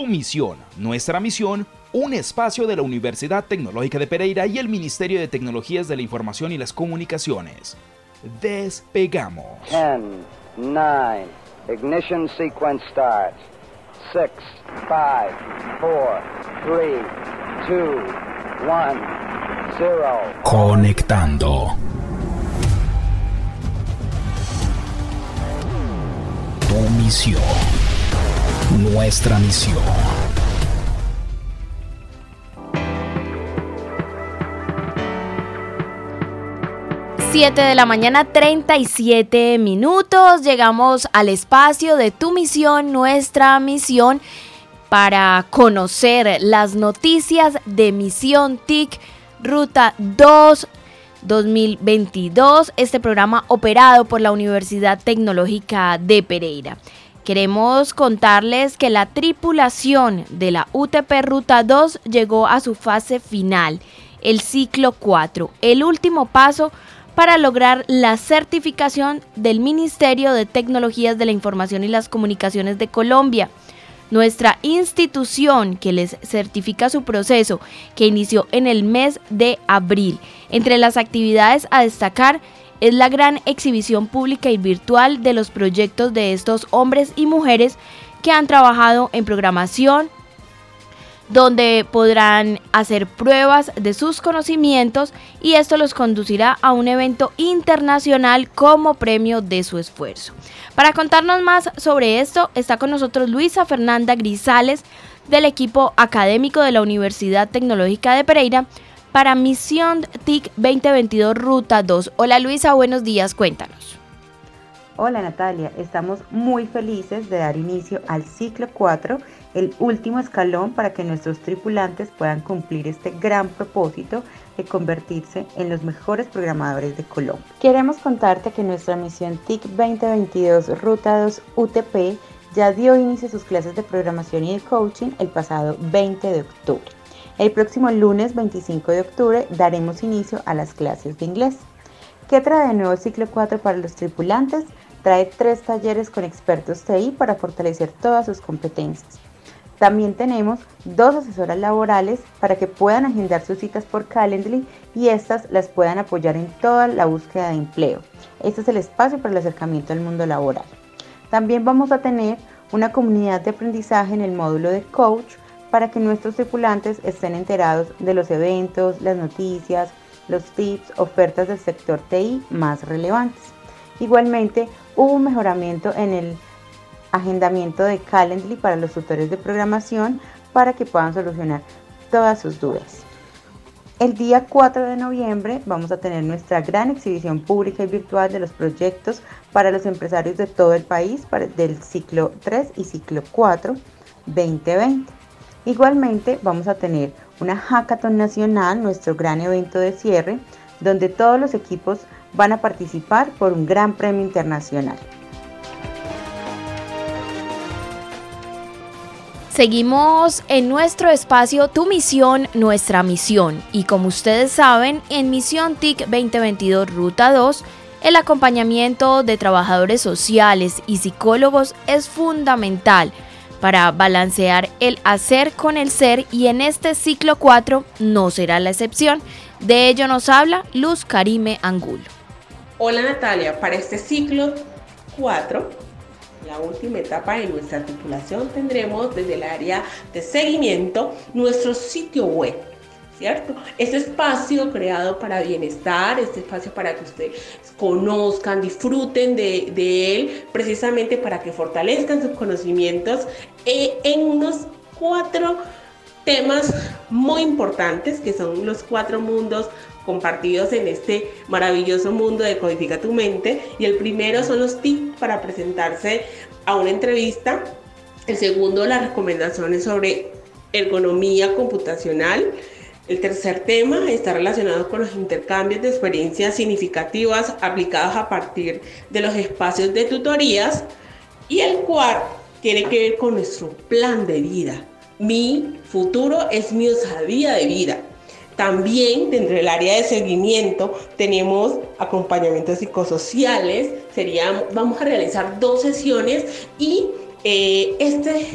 Tu misión, nuestra misión, un espacio de la Universidad Tecnológica de Pereira y el Ministerio de Tecnologías de la Información y las Comunicaciones. Despegamos. 10, 9, ignition sequence starts. 6, 5, 4, 3, 2, 1, 0. Conectando. Tu misión nuestra misión. Siete de la mañana, 37 minutos. Llegamos al espacio de tu misión, nuestra misión, para conocer las noticias de Misión TIC Ruta 2 2022, este programa operado por la Universidad Tecnológica de Pereira. Queremos contarles que la tripulación de la UTP Ruta 2 llegó a su fase final, el ciclo 4, el último paso para lograr la certificación del Ministerio de Tecnologías de la Información y las Comunicaciones de Colombia. Nuestra institución que les certifica su proceso, que inició en el mes de abril. Entre las actividades a destacar es la gran exhibición pública y virtual de los proyectos de estos hombres y mujeres que han trabajado en programación, donde podrán hacer pruebas de sus conocimientos y esto los conducirá a un evento internacional como premio de su esfuerzo. Para contarnos más sobre esto está con nosotros Luisa Fernanda Grisales del equipo académico de la Universidad Tecnológica de Pereira, para Misión TIC 2022 Ruta 2. Hola Luisa, buenos días, cuéntanos. Hola Natalia, estamos muy felices de dar inicio al ciclo 4, el último escalón para que nuestros tripulantes puedan cumplir este gran propósito de convertirse en los mejores programadores de Colombia. Queremos contarte que nuestra misión TIC 2022 Ruta 2 UTP ya dio inicio a sus clases de programación y de coaching el pasado 20 de octubre. El próximo lunes 25 de octubre daremos inicio a las clases de inglés. ¿Qué trae de nuevo ciclo 4 para los tripulantes? Trae tres talleres con expertos TI para fortalecer todas sus competencias. También tenemos dos asesoras laborales para que puedan agendar sus citas por Calendly y estas las puedan apoyar en toda la búsqueda de empleo. Este es el espacio para el acercamiento al mundo laboral. También vamos a tener una comunidad de aprendizaje en el módulo de coach para que nuestros tripulantes estén enterados de los eventos, las noticias, los tips, ofertas del sector TI más relevantes. Igualmente, hubo un mejoramiento en el agendamiento de Calendly para los tutores de programación para que puedan solucionar todas sus dudas. El día 4 de noviembre vamos a tener nuestra gran exhibición pública y virtual de los proyectos para los empresarios de todo el país del ciclo 3 y ciclo 4 2020. Igualmente vamos a tener una hackathon nacional, nuestro gran evento de cierre, donde todos los equipos van a participar por un gran premio internacional. Seguimos en nuestro espacio Tu misión, nuestra misión. Y como ustedes saben, en Misión TIC 2022 Ruta 2, el acompañamiento de trabajadores sociales y psicólogos es fundamental para balancear el hacer con el ser y en este ciclo 4 no será la excepción. De ello nos habla Luz Karime Angulo. Hola Natalia, para este ciclo 4, la última etapa de nuestra tripulación, tendremos desde el área de seguimiento nuestro sitio web ¿cierto? Este espacio creado para bienestar, este espacio para que ustedes conozcan, disfruten de, él, precisamente para que fortalezcan sus conocimientos eh, en unos cuatro temas muy importantes, que son los cuatro mundos compartidos en este maravilloso mundo de Codifica tu mente. Y el primero son los tips para presentarse a una entrevista. El segundo, las recomendaciones sobre ergonomía computacional. El tercer tema está relacionado con los intercambios de experiencias significativas aplicados a partir de los espacios de tutorías. Y el cuarto tiene que ver con nuestro plan de vida. Mi futuro es mi osadía de vida. También dentro del área de seguimiento tenemos acompañamientos psicosociales. Sería, vamos a realizar dos sesiones y eh, este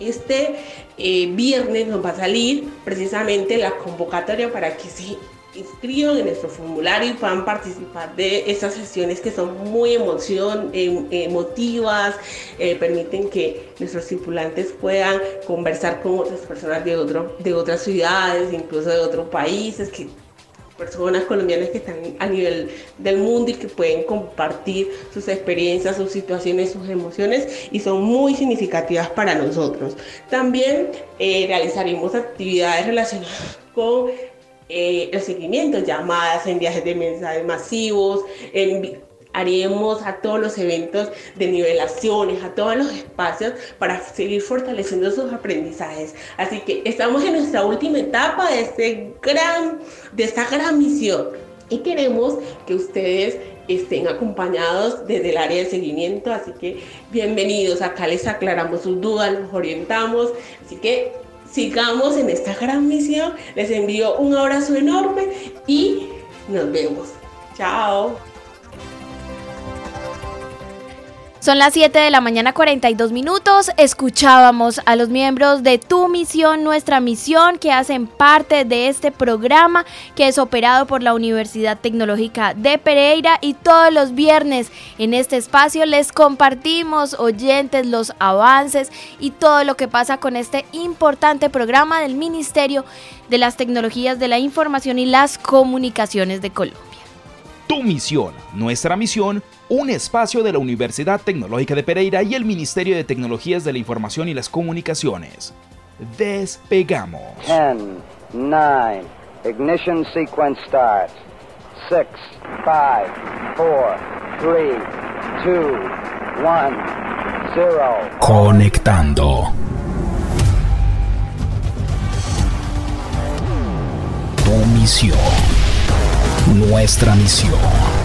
Este eh, viernes nos va a salir precisamente la convocatoria para que se inscriban en nuestro formulario y puedan participar de estas sesiones que son muy emoción, em, emotivas, eh, permiten que nuestros tripulantes puedan conversar con otras personas de, otro, de otras ciudades, incluso de otros países, que personas colombianas que están a nivel del mundo y que pueden compartir sus experiencias, sus situaciones, sus emociones y son muy significativas para nosotros. También eh, realizaremos actividades relacionadas con eh, el seguimiento, llamadas en viajes de mensajes masivos, en, haremos a todos los eventos de nivelaciones, a todos los espacios para seguir fortaleciendo sus aprendizajes. Así que estamos en nuestra última etapa de, este de esta gran misión y queremos que ustedes estén acompañados desde el área de seguimiento, así que bienvenidos, acá les aclaramos sus dudas, los orientamos, así que sigamos en esta gran misión. Les envío un abrazo enorme y nos vemos. Chao. Son las 7 de la mañana 42 minutos. Escuchábamos a los miembros de Tu Misión, Nuestra Misión, que hacen parte de este programa que es operado por la Universidad Tecnológica de Pereira y todos los viernes en este espacio les compartimos oyentes los avances y todo lo que pasa con este importante programa del Ministerio de las Tecnologías de la Información y las Comunicaciones de Colombia. Tu Misión, Nuestra Misión un espacio de la Universidad Tecnológica de Pereira y el Ministerio de Tecnologías de la Información y las Comunicaciones. Despegamos. 10, 9, ignition sequence starts. 6, 5, 4, 3, 2, 1, 0. Conectando. Tu misión. Nuestra misión.